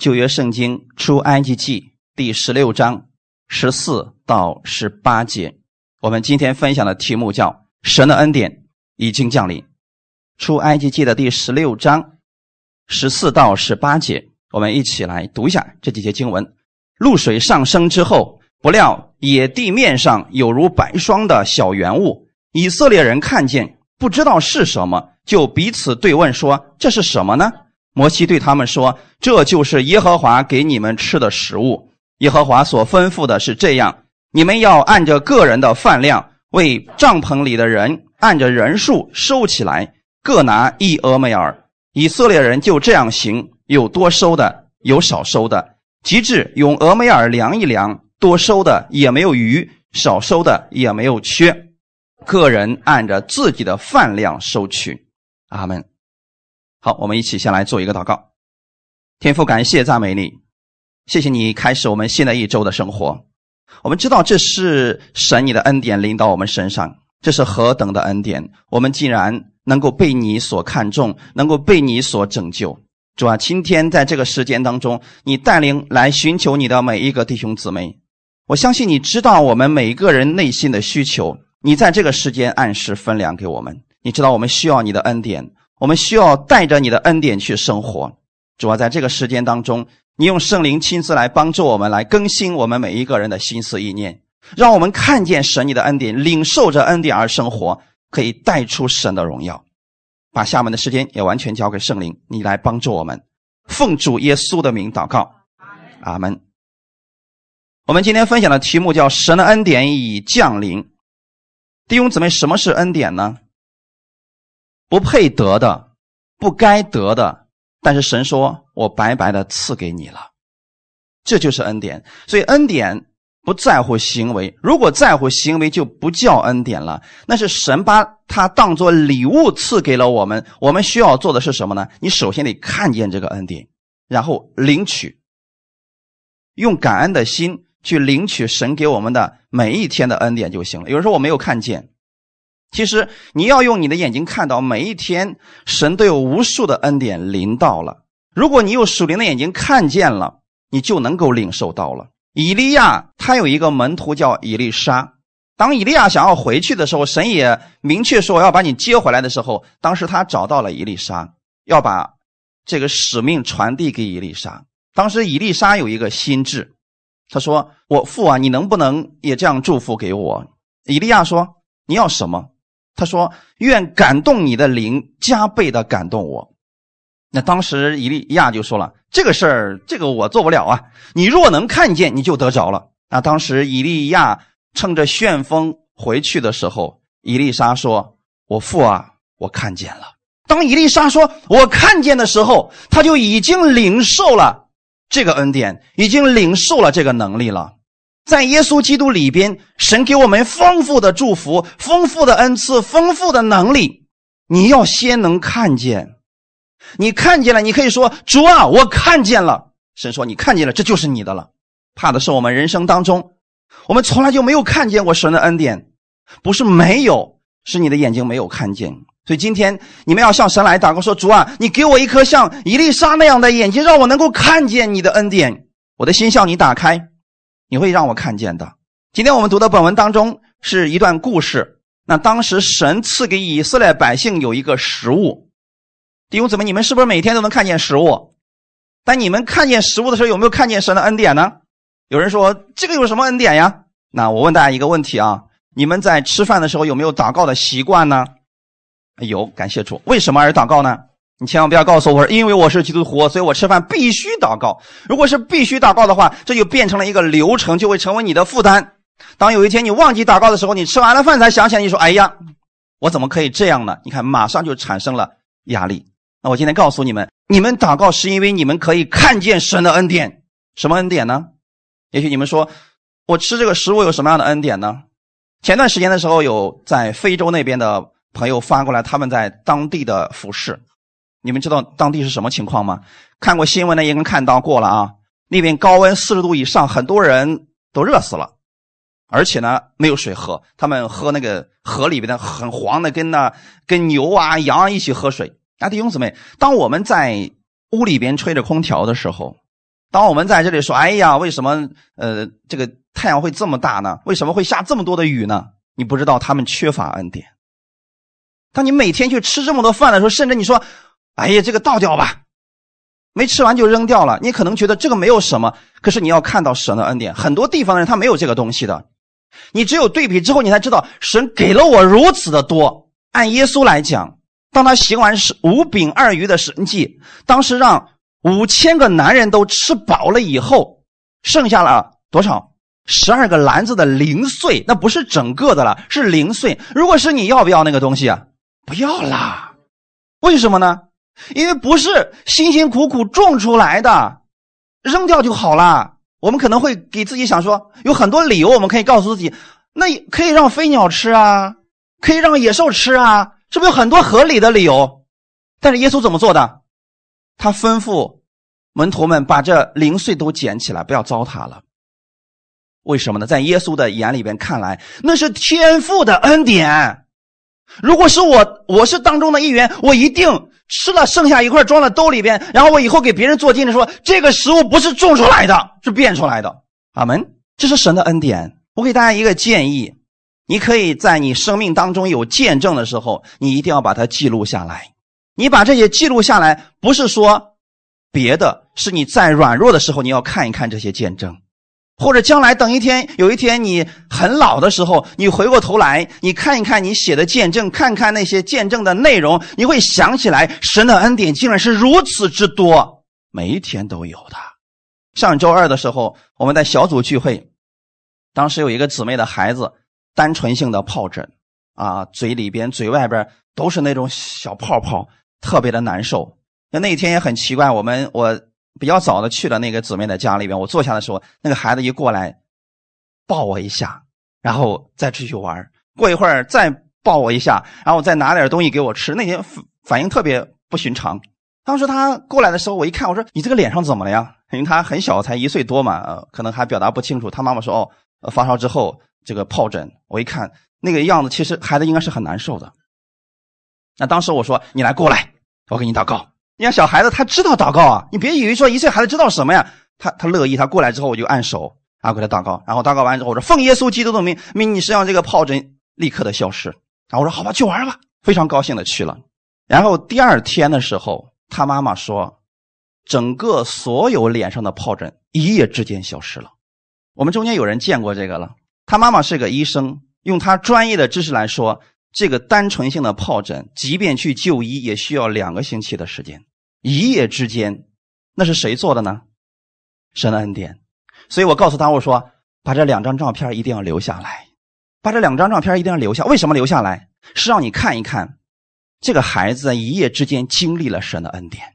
旧约圣经出埃及记第十六章十四到十八节。我们今天分享的题目叫“神的恩典已经降临”。出埃及记的第十六章十四到十八节，我们一起来读一下这几节经文。露水上升之后，不料野地面上有如白霜的小圆物，以色列人看见，不知道是什么，就彼此对问说：“这是什么呢？”摩西对他们说：“这就是耶和华给你们吃的食物。耶和华所吩咐的是这样：你们要按着个人的饭量，为帐篷里的人按着人数收起来，各拿一俄梅尔。以色列人就这样行，有多收的，有少收的。及至用俄梅尔量一量，多收的也没有余，少收的也没有缺。个人按着自己的饭量收取。阿门。”好，我们一起先来做一个祷告。天父，感谢赞美你，谢谢你开始我们新的一周的生活。我们知道这是神你的恩典临到我们身上，这是何等的恩典！我们竟然能够被你所看重，能够被你所拯救。主啊，今天在这个时间当中，你带领来寻求你的每一个弟兄姊妹，我相信你知道我们每一个人内心的需求，你在这个时间按时分粮给我们。你知道我们需要你的恩典。我们需要带着你的恩典去生活，主要在这个时间当中，你用圣灵亲自来帮助我们，来更新我们每一个人的心思意念，让我们看见神你的恩典，领受着恩典而生活，可以带出神的荣耀。把下面的时间也完全交给圣灵，你来帮助我们。奉主耶稣的名祷告，阿门。我们今天分享的题目叫“神的恩典已降临”。弟兄姊妹，什么是恩典呢？不配得的，不该得的，但是神说：“我白白的赐给你了。”这就是恩典。所以恩典不在乎行为，如果在乎行为，就不叫恩典了。那是神把它当做礼物赐给了我们。我们需要做的是什么呢？你首先得看见这个恩典，然后领取，用感恩的心去领取神给我们的每一天的恩典就行了。有人说我没有看见。其实你要用你的眼睛看到，每一天神都有无数的恩典临到了。如果你有属灵的眼睛看见了，你就能够领受到了。以利亚他有一个门徒叫以利沙，当以利亚想要回去的时候，神也明确说我要把你接回来的时候，当时他找到了以利沙，要把这个使命传递给以利沙。当时以利沙有一个心智，他说：“我父啊，你能不能也这样祝福给我？”以利亚说：“你要什么？”他说：“愿感动你的灵加倍的感动我。”那当时以利亚就说了：“这个事儿，这个我做不了啊！你若能看见，你就得着了。”那当时以利亚乘着旋风回去的时候，以丽莎说：“我父啊，我看见了。”当以丽莎说“我看见”的时候，他就已经领受了这个恩典，已经领受了这个能力了。在耶稣基督里边，神给我们丰富的祝福、丰富的恩赐、丰富的能力。你要先能看见，你看见了，你可以说：“主啊，我看见了。”神说：“你看见了，这就是你的了。”怕的是我们人生当中，我们从来就没有看见过神的恩典，不是没有，是你的眼睛没有看见。所以今天你们要向神来祷告，说：“主啊，你给我一颗像伊丽莎那样的眼睛，让我能够看见你的恩典。我的心向你打开。”你会让我看见的。今天我们读的本文当中是一段故事。那当时神赐给以色列百姓有一个食物，弟兄姊妹，你们是不是每天都能看见食物？但你们看见食物的时候，有没有看见神的恩典呢？有人说这个有什么恩典呀？那我问大家一个问题啊：你们在吃饭的时候有没有祷告的习惯呢？有，感谢主。为什么而祷告呢？你千万不要告诉我，因为我是基督徒，所以我吃饭必须祷告。如果是必须祷告的话，这就变成了一个流程，就会成为你的负担。当有一天你忘记祷告的时候，你吃完了饭才想起来，你说：“哎呀，我怎么可以这样呢？”你看，马上就产生了压力。那我今天告诉你们，你们祷告是因为你们可以看见神的恩典。什么恩典呢？也许你们说，我吃这个食物有什么样的恩典呢？前段时间的时候，有在非洲那边的朋友发过来，他们在当地的服饰。你们知道当地是什么情况吗？看过新闻的应该看到过了啊。那边高温四十度以上，很多人都热死了，而且呢没有水喝，他们喝那个河里边的很黄的，跟那跟牛啊羊啊一起喝水。啊，弟兄姊妹，当我们在屋里边吹着空调的时候，当我们在这里说：“哎呀，为什么呃这个太阳会这么大呢？为什么会下这么多的雨呢？”你不知道他们缺乏恩典。当你每天去吃这么多饭的时候，甚至你说：“哎呀，这个倒掉吧，没吃完就扔掉了。”你可能觉得这个没有什么，可是你要看到神的恩典。很多地方的人他没有这个东西的，你只有对比之后，你才知道神给了我如此的多。按耶稣来讲，当他行完是五饼二鱼的神迹，当时让五千个男人都吃饱了以后，剩下了多少？十二个篮子的零碎，那不是整个的了，是零碎。如果是你要不要那个东西啊？不要啦，为什么呢？因为不是辛辛苦苦种出来的，扔掉就好了。我们可能会给自己想说，有很多理由，我们可以告诉自己，那可以让飞鸟吃啊，可以让野兽吃啊，是不是有很多合理的理由？但是耶稣怎么做的？他吩咐门徒们把这零碎都捡起来，不要糟蹋了。为什么呢？在耶稣的眼里边看来，那是天父的恩典。如果是我，我是当中的一员，我一定吃了剩下一块装在兜里边，然后我以后给别人做见证说，这个食物不是种出来的，是变出来的。阿门。这是神的恩典。我给大家一个建议，你可以在你生命当中有见证的时候，你一定要把它记录下来。你把这些记录下来，不是说别的，是你在软弱的时候，你要看一看这些见证。或者将来等一天，有一天你很老的时候，你回过头来，你看一看你写的见证，看看那些见证的内容，你会想起来，神的恩典竟然是如此之多，每一天都有的。上周二的时候，我们在小组聚会，当时有一个姊妹的孩子单纯性的疱疹，啊，嘴里边、嘴外边都是那种小泡泡，特别的难受。那那天也很奇怪，我们我。比较早的去了那个姊妹的家里边，我坐下的时候，那个孩子一过来，抱我一下，然后再出去玩。过一会儿再抱我一下，然后再拿点东西给我吃。那天反应特别不寻常。当时他过来的时候，我一看，我说：“你这个脸上怎么了呀？”因为他很小，才一岁多嘛，可能还表达不清楚。他妈妈说：“哦，发烧之后这个疱疹。”我一看那个样子，其实孩子应该是很难受的。那当时我说：“你来过来，我给你祷告。”你看小孩子，他知道祷告啊！你别以为说一岁孩子知道什么呀，他他乐意。他过来之后，我就按手，啊给他祷告。然后祷告完之后，我说：“奉耶稣基督的名，命你身上这个疱疹立刻的消失。”然后我说：“好吧，去玩吧。”非常高兴的去了。然后第二天的时候，他妈妈说，整个所有脸上的疱疹一夜之间消失了。我们中间有人见过这个了。他妈妈是个医生，用他专业的知识来说，这个单纯性的疱疹，即便去就医，也需要两个星期的时间。一夜之间，那是谁做的呢？神的恩典。所以我告诉他，我说把这两张照片一定要留下来，把这两张照片一定要留下。为什么留下来？是让你看一看，这个孩子一夜之间经历了神的恩典。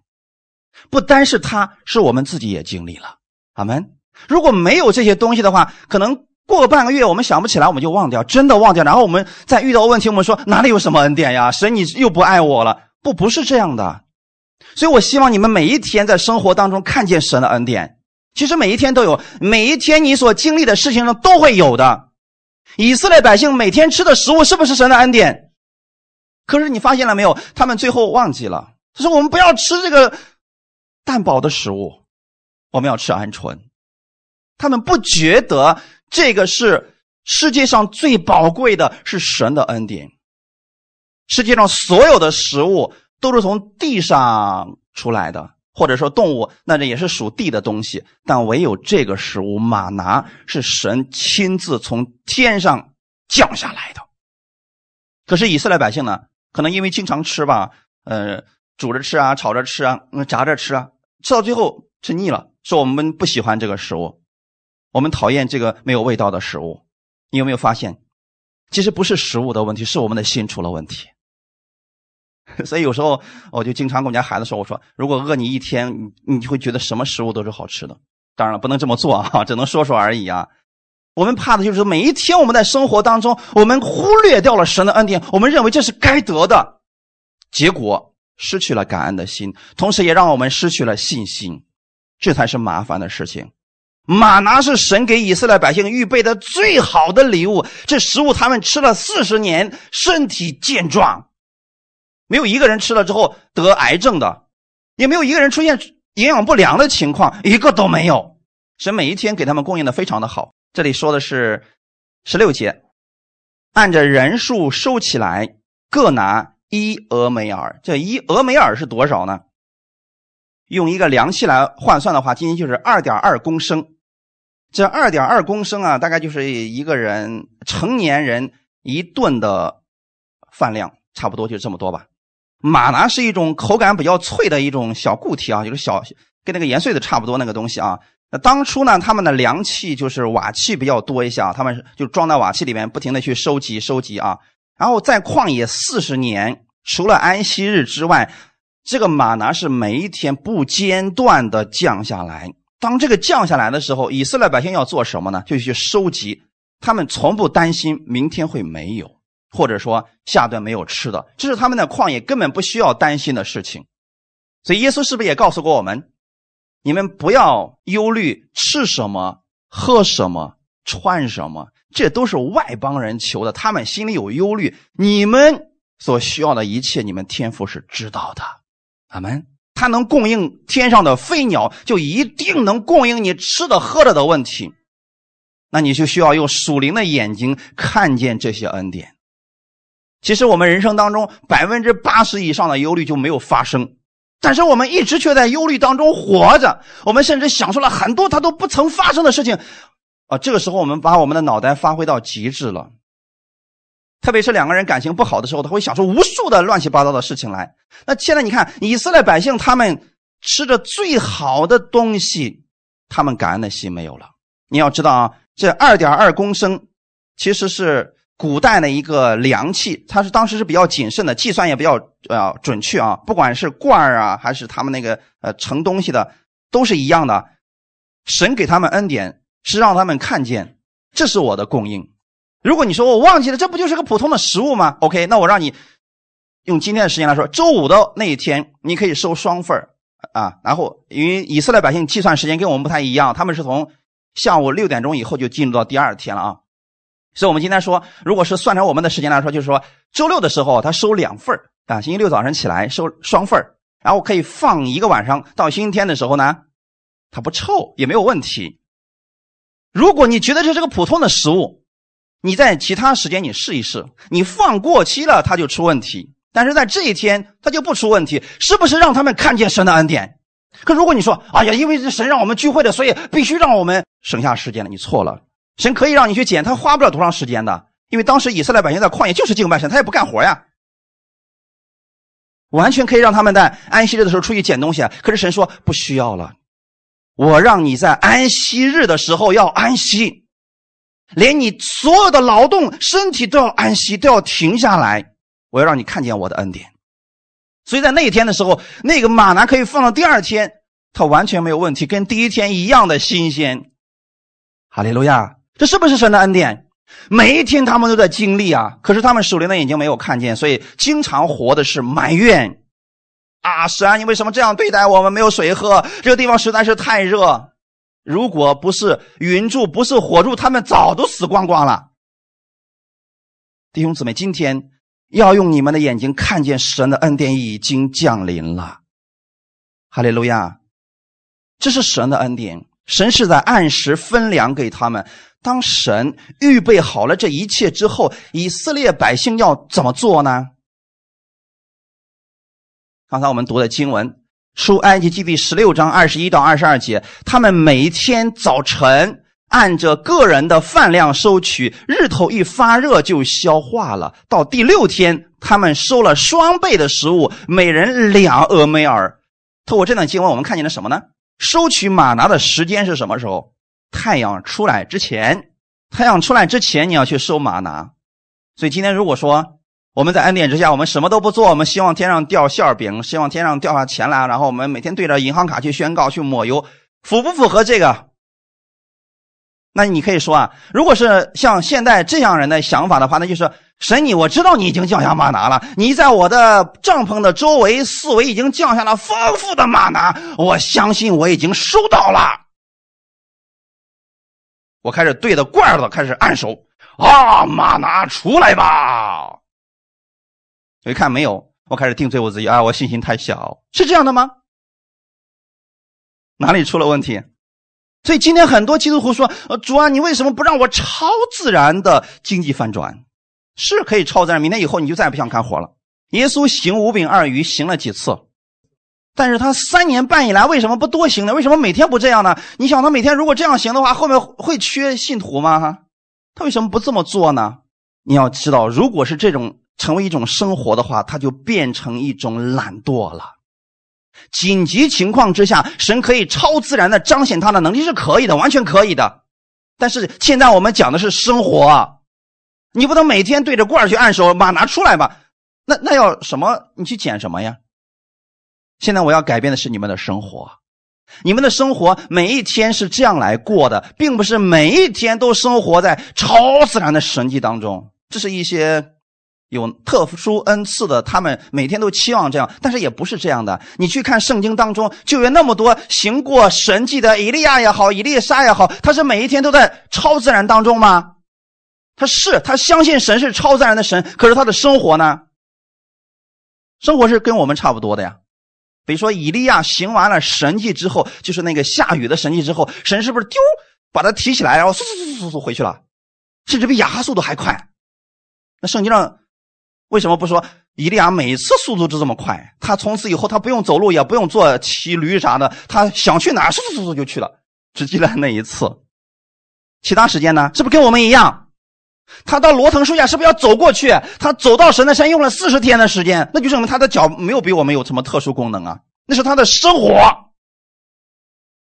不单是他，是我们自己也经历了。阿门。如果没有这些东西的话，可能过半个月，我们想不起来，我们就忘掉，真的忘掉。然后我们再遇到问题，我们说哪里有什么恩典呀？神，你又不爱我了？不，不是这样的。所以，我希望你们每一天在生活当中看见神的恩典。其实每一天都有，每一天你所经历的事情上都会有的。以色列百姓每天吃的食物是不是神的恩典？可是你发现了没有？他们最后忘记了。他说：“我们不要吃这个淡薄的食物，我们要吃鹌鹑。”他们不觉得这个是世界上最宝贵的，是神的恩典。世界上所有的食物。都是从地上出来的，或者说动物，那这也是属地的东西。但唯有这个食物马拿是神亲自从天上降下来的。可是以色列百姓呢，可能因为经常吃吧，呃，煮着吃啊，炒着吃啊，炸着吃啊，吃到最后吃腻了，说我们不喜欢这个食物，我们讨厌这个没有味道的食物。你有没有发现，其实不是食物的问题，是我们的心出了问题。所以有时候我就经常跟我家孩子说：“我说，如果饿你一天，你你会觉得什么食物都是好吃的。当然了，不能这么做啊，只能说说而已啊。我们怕的就是每一天我们在生活当中，我们忽略掉了神的恩典，我们认为这是该得的，结果失去了感恩的心，同时也让我们失去了信心，这才是麻烦的事情。马拿是神给以色列百姓预备的最好的礼物，这食物他们吃了四十年，身体健壮。”没有一个人吃了之后得癌症的，也没有一个人出现营养不良的情况一个都没有。神每一天给他们供应的非常的好。这里说的是十六节，按着人数收起来，各拿一俄梅尔。这一俄梅尔是多少呢？用一个量器来换算的话，今天就是二点二公升。这二点二公升啊，大概就是一个人成年人一顿的饭量，差不多就这么多吧。玛拿是一种口感比较脆的一种小固体啊，就是小跟那个盐碎的差不多那个东西啊。那当初呢，他们的粮器就是瓦器比较多一些啊，他们就装在瓦器里面，不停的去收集收集啊。然后在旷野四十年，除了安息日之外，这个玛拿是每一天不间断的降下来。当这个降下来的时候，以色列百姓要做什么呢？就去收集。他们从不担心明天会没有，或者说下顿没有吃的，这是他们的旷野根本不需要担心的事情。所以耶稣是不是也告诉过我们：你们不要忧虑吃什么、喝什么、穿什么，这都是外邦人求的，他们心里有忧虑。你们所需要的一切，你们天父是知道的。阿门。他能供应天上的飞鸟，就一定能供应你吃的喝的的问题。那你就需要用属灵的眼睛看见这些恩典。其实我们人生当中百分之八十以上的忧虑就没有发生，但是我们一直却在忧虑当中活着。我们甚至想出了很多他都不曾发生的事情。啊，这个时候我们把我们的脑袋发挥到极致了。特别是两个人感情不好的时候，他会想出无数的乱七八糟的事情来。那现在你看，以色列百姓他们吃着最好的东西，他们感恩的心没有了。你要知道啊，这二点二公升其实是古代的一个量器，它是当时是比较谨慎的，计算也比较呃准确啊。不管是罐儿啊，还是他们那个呃盛东西的，都是一样的。神给他们恩典，是让他们看见这是我的供应。如果你说我忘记了，这不就是个普通的食物吗？OK，那我让你用今天的时间来说，周五的那一天你可以收双份啊。然后因为以色列百姓计算时间跟我们不太一样，他们是从下午六点钟以后就进入到第二天了啊。所以我们今天说，如果是算成我们的时间来说，就是说周六的时候他收两份啊，星期六早上起来收双份然后可以放一个晚上，到星期天的时候呢，它不臭也没有问题。如果你觉得这是个普通的食物，你在其他时间你试一试，你放过期了它就出问题，但是在这一天它就不出问题，是不是让他们看见神的恩典？可如果你说，哎呀，因为是神让我们聚会的，所以必须让我们省下时间了，你错了。神可以让你去捡，他花不了多长时间的，因为当时以色列百姓在旷野就是敬拜神，他也不干活呀，完全可以让他们在安息日的时候出去捡东西。可是神说不需要了，我让你在安息日的时候要安息。连你所有的劳动身体都要安息，都要停下来。我要让你看见我的恩典。所以在那一天的时候，那个马拿可以放到第二天，它完全没有问题，跟第一天一样的新鲜。哈利路亚，这是不是神的恩典？每一天他们都在经历啊，可是他们属灵的眼睛没有看见，所以经常活的是埋怨。啊，神，你为什么这样对待我们？没有水喝，这个地方实在是太热。如果不是云柱，不是火柱，他们早都死光光了。弟兄姊妹，今天要用你们的眼睛看见神的恩典已经降临了。哈利路亚！这是神的恩典，神是在按时分粮给他们。当神预备好了这一切之后，以色列百姓要怎么做呢？刚才我们读的经文。出埃及记第十六章二十一到二十二节，他们每一天早晨按着个人的饭量收取，日头一发热就消化了。到第六天，他们收了双倍的食物，每人两俄梅尔。透过这段经文，我们看见了什么呢？收取玛拿的时间是什么时候？太阳出来之前。太阳出来之前，你要去收玛拿。所以今天如果说，我们在恩典之下，我们什么都不做，我们希望天上掉馅饼，希望天上掉下钱来，然后我们每天对着银行卡去宣告、去抹油，符不符合这个？那你可以说啊，如果是像现在这样人的想法的话，那就是神你，我知道你已经降下马拿了，你在我的帐篷的周围四围已经降下了丰富的马拿，我相信我已经收到了。我开始对着罐子开始按手啊，马拿出来吧。我一看没有，我开始定罪我自己啊！我信心太小，是这样的吗？哪里出了问题？所以今天很多基督徒说：“呃，主啊，你为什么不让我超自然的经济翻转？是可以超自然，明天以后你就再也不想干活了。”耶稣行五饼二鱼行了几次？但是他三年半以来为什么不多行呢？为什么每天不这样呢？你想他每天如果这样行的话，后面会缺信徒吗？他为什么不这么做呢？你要知道，如果是这种成为一种生活的话，他就变成一种懒惰了。紧急情况之下，神可以超自然的彰显他的能力是可以的，完全可以的。但是现在我们讲的是生活，你不能每天对着罐去按手，马拿出来吧？那那要什么？你去捡什么呀？现在我要改变的是你们的生活，你们的生活每一天是这样来过的，并不是每一天都生活在超自然的神迹当中。这是一些。有特殊恩赐的，他们每天都期望这样，但是也不是这样的。你去看圣经当中，就有那么多行过神迹的以利亚也好，以利沙也好，他是每一天都在超自然当中吗？他是，他相信神是超自然的神，可是他的生活呢？生活是跟我们差不多的呀。比如说，以利亚行完了神迹之后，就是那个下雨的神迹之后，神是不是丢把他提起来，然后嗖嗖嗖嗖嗖回去了，甚至比亚哈速度还快？那圣经上。为什么不说以利亚每次速度都这么快？他从此以后他不用走路，也不用坐骑驴啥的，他想去哪，嗖嗖嗖就去了。只记得那一次，其他时间呢？是不是跟我们一样？他到罗藤树下是不是要走过去？他走到神的山用了四十天的时间，那就证明他的脚没有比我们有什么特殊功能啊？那是他的生活。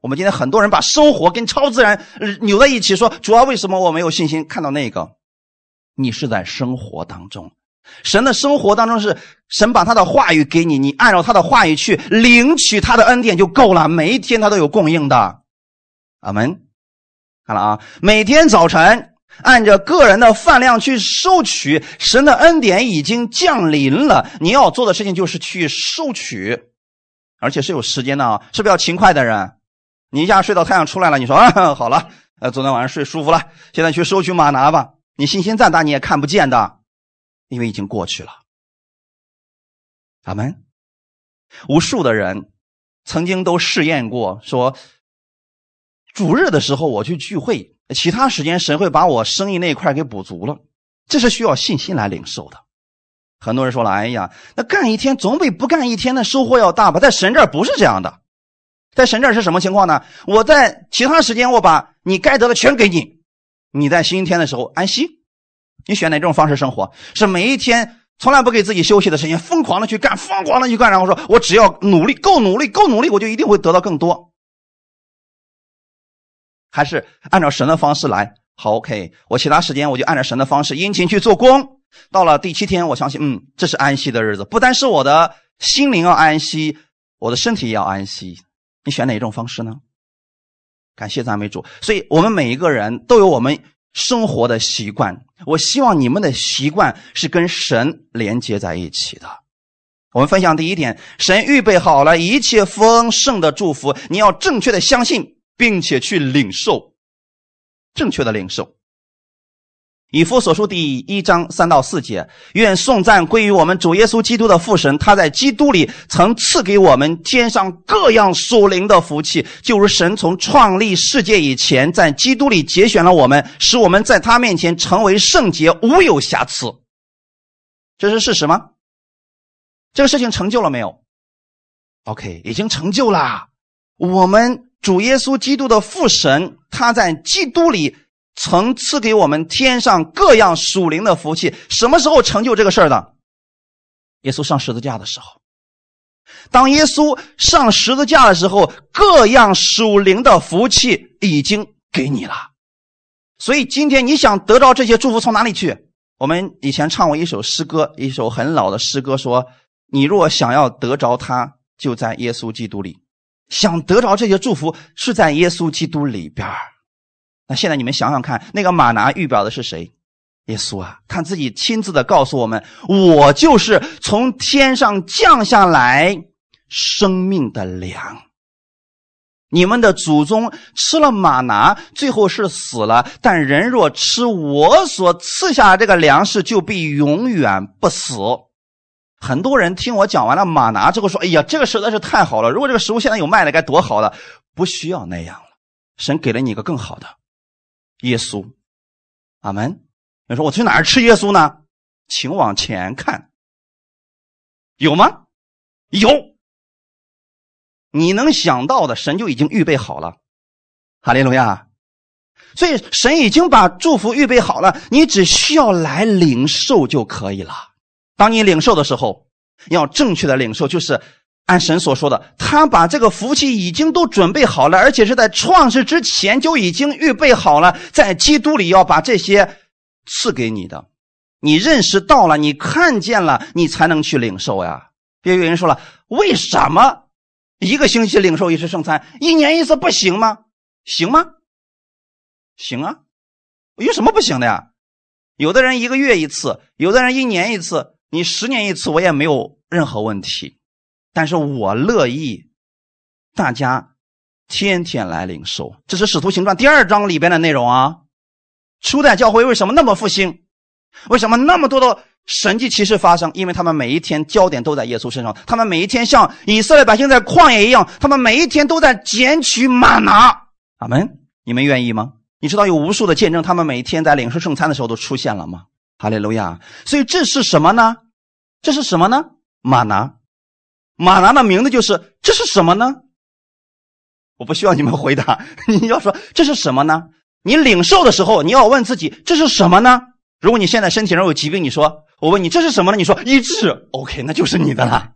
我们今天很多人把生活跟超自然扭在一起，说主要为什么我没有信心看到那个？你是在生活当中。神的生活当中是神把他的话语给你，你按照他的话语去领取他的恩典就够了。每一天他都有供应的，阿门。看了啊，每天早晨按照个人的饭量去收取神的恩典已经降临了。你要做的事情就是去收取，而且是有时间的啊，是不是要勤快的人？你一下睡到太阳出来了，你说啊 好了，呃昨天晚上睡舒服了，现在去收取马拿吧。你信心再大你也看不见的。因为已经过去了，阿门。无数的人曾经都试验过，说主日的时候我去聚会，其他时间神会把我生意那一块给补足了，这是需要信心来领受的。很多人说了：“哎呀，那干一天总比不干一天的收获要大吧？”在神这儿不是这样的，在神这儿是什么情况呢？我在其他时间我把你该得的全给你，你在星期天的时候安息。你选哪种方式生活？是每一天从来不给自己休息的时间，疯狂的去干，疯狂的去干，然后说我只要努力，够努力，够努力，我就一定会得到更多。还是按照神的方式来？好，OK，我其他时间我就按照神的方式殷勤去做工。到了第七天，我相信，嗯，这是安息的日子，不单是我的心灵要安息，我的身体也要安息。你选哪一种方式呢？感谢赞美主。所以我们每一个人都有我们。生活的习惯，我希望你们的习惯是跟神连接在一起的。我们分享第一点：神预备好了一切丰盛的祝福，你要正确的相信，并且去领受，正确的领受。以弗所书第一章三到四节，愿颂赞归于我们主耶稣基督的父神，他在基督里曾赐给我们天上各样属灵的福气，就如神从创立世界以前，在基督里节选了我们，使我们在他面前成为圣洁，无有瑕疵。这是事实吗？这个事情成就了没有？OK，已经成就了。我们主耶稣基督的父神，他在基督里。曾赐给我们天上各样属灵的福气，什么时候成就这个事儿的？耶稣上十字架的时候。当耶稣上十字架的时候，各样属灵的福气已经给你了。所以今天你想得到这些祝福，从哪里去？我们以前唱过一首诗歌，一首很老的诗歌，说：“你若想要得着它，就在耶稣基督里。想得着这些祝福，是在耶稣基督里边那现在你们想想看，那个马拿预表的是谁？耶稣啊！他自己亲自的告诉我们：“我就是从天上降下来生命的粮。你们的祖宗吃了马拿，最后是死了；但人若吃我所赐下这个粮食，就必永远不死。”很多人听我讲完了马拿之后说：“哎呀，这个实在是太好了！如果这个食物现在有卖的，该多好了！”不需要那样了。神给了你一个更好的耶稣，阿门。你说我去哪儿吃耶稣呢？请往前看，有吗？有，你能想到的，神就已经预备好了。哈利路亚！所以神已经把祝福预备好了，你只需要来领受就可以了。当你领受的时候，要正确的领受，就是按神所说的，他把这个福气已经都准备好了，而且是在创世之前就已经预备好了，在基督里要把这些赐给你的。你认识到了，你看见了，你才能去领受呀。别有人说了，为什么一个星期领受一次圣餐，一年一次不行吗？行吗？行啊，有什么不行的呀？有的人一个月一次，有的人一年一次，你十年一次，我也没有任何问题。但是我乐意大家天天来领受。这是《使徒行传》第二章里边的内容啊。初代教会为什么那么复兴？为什么那么多的神迹奇事发生？因为他们每一天焦点都在耶稣身上，他们每一天像以色列百姓在旷野一样，他们每一天都在捡取玛拿。阿门！你们愿意吗？你知道有无数的见证，他们每一天在领受圣餐的时候都出现了吗？哈利路亚！所以这是什么呢？这是什么呢？玛拿，玛拿的名字就是这是什么呢？我不需要你们回答，你要说这是什么呢？你领受的时候，你要问自己这是什么呢？如果你现在身体上有疾病，你说我问你这是什么呢？你说医治，OK，那就是你的了。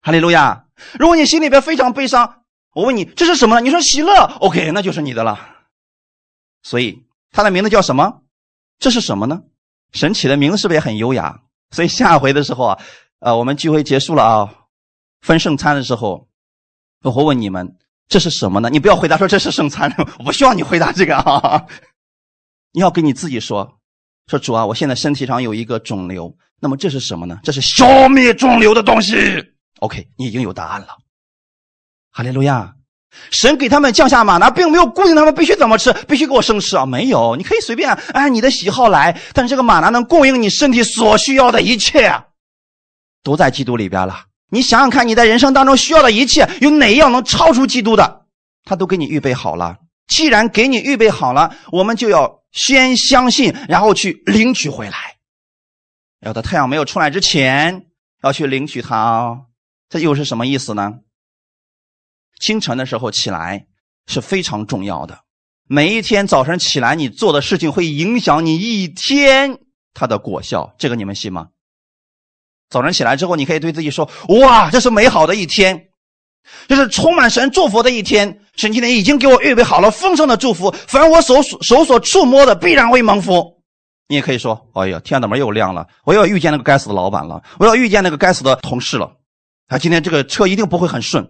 哈利路亚！如果你心里边非常悲伤，我问你这是什么呢？你说喜乐，OK，那就是你的了。所以他的名字叫什么？这是什么呢？神起的名字是不是也很优雅？所以下回的时候啊，呃，我们聚会结束了啊，分圣餐的时候，我会问你们这是什么呢？你不要回答说这是圣餐，我不需要你回答这个啊。你要跟你自己说，说主啊，我现在身体上有一个肿瘤，那么这是什么呢？这是消灭肿瘤的东西。OK，你已经有答案了。哈利路亚。神给他们降下马拿，并没有固定他们必须怎么吃，必须给我生吃啊！没有，你可以随便按你的喜好来。但是这个马拿能供应你身体所需要的一切，都在基督里边了。你想想看，你在人生当中需要的一切，有哪一样能超出基督的？他都给你预备好了。既然给你预备好了，我们就要先相信，然后去领取回来。要在太阳没有出来之前，要去领取它哦。这又是什么意思呢？清晨的时候起来是非常重要的。每一天早晨起来，你做的事情会影响你一天它的果效。这个你们信吗？早晨起来之后，你可以对自己说：“哇，这是美好的一天，这是充满神祝福的一天。神今天已经给我预备好了丰盛的祝福，凡我手手所触摸的，必然会蒙福。”你也可以说：“哎呀，天的门又亮了，我要遇见那个该死的老板了，我要遇见那个该死的同事了。他今天这个车一定不会很顺。”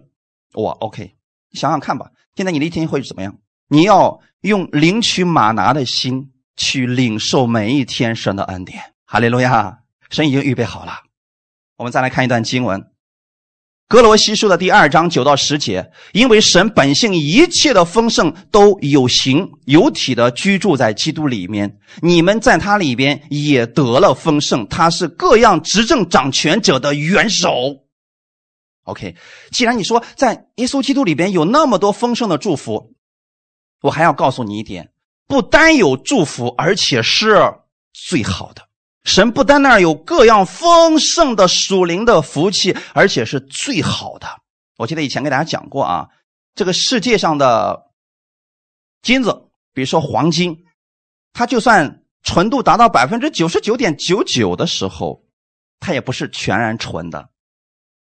我 OK，想想看吧，现在你的一天会怎么样？你要用领取马拿的心去领受每一天神的恩典。哈利路亚，神已经预备好了。我们再来看一段经文，《哥罗西书》的第二章九到十节。因为神本性一切的丰盛都有形有体的居住在基督里面，你们在他里边也得了丰盛。他是各样执政掌权者的元首。OK，既然你说在耶稣基督里边有那么多丰盛的祝福，我还要告诉你一点：不单有祝福，而且是最好的。神不单那儿有各样丰盛的属灵的福气，而且是最好的。我记得以前给大家讲过啊，这个世界上的金子，比如说黄金，它就算纯度达到百分之九十九点九九的时候，它也不是全然纯的。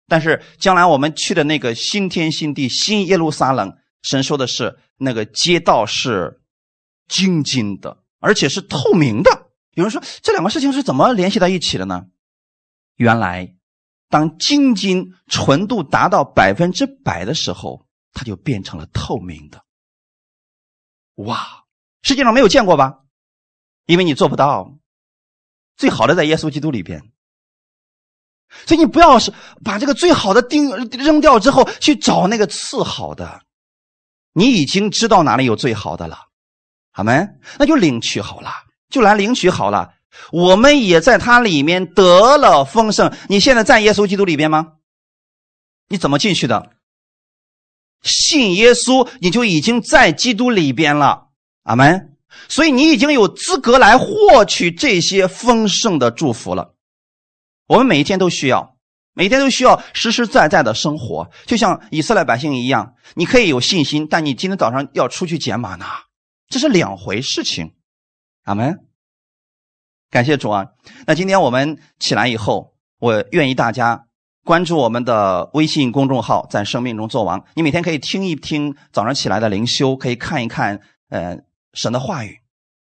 但是将来我们去的那个新天新地、新耶路撒冷，神说的是那个街道是晶晶的，而且是透明的。有人说这两个事情是怎么联系到一起的呢？原来，当晶晶纯度达到百分之百的时候，它就变成了透明的。哇，世界上没有见过吧？因为你做不到。最好的在耶稣基督里边。所以你不要是把这个最好的钉扔掉之后去找那个次好的，你已经知道哪里有最好的了，好没？那就领取好了，就来领取好了。我们也在它里面得了丰盛。你现在在耶稣基督里边吗？你怎么进去的？信耶稣，你就已经在基督里边了。阿门。所以你已经有资格来获取这些丰盛的祝福了。我们每一天都需要，每天都需要实实在在的生活，就像以色列百姓一样。你可以有信心，但你今天早上要出去捡玛呢，这是两回事情。阿门。感谢主啊！那今天我们起来以后，我愿意大家关注我们的微信公众号，在生命中做王。你每天可以听一听早上起来的灵修，可以看一看，呃。神的话语，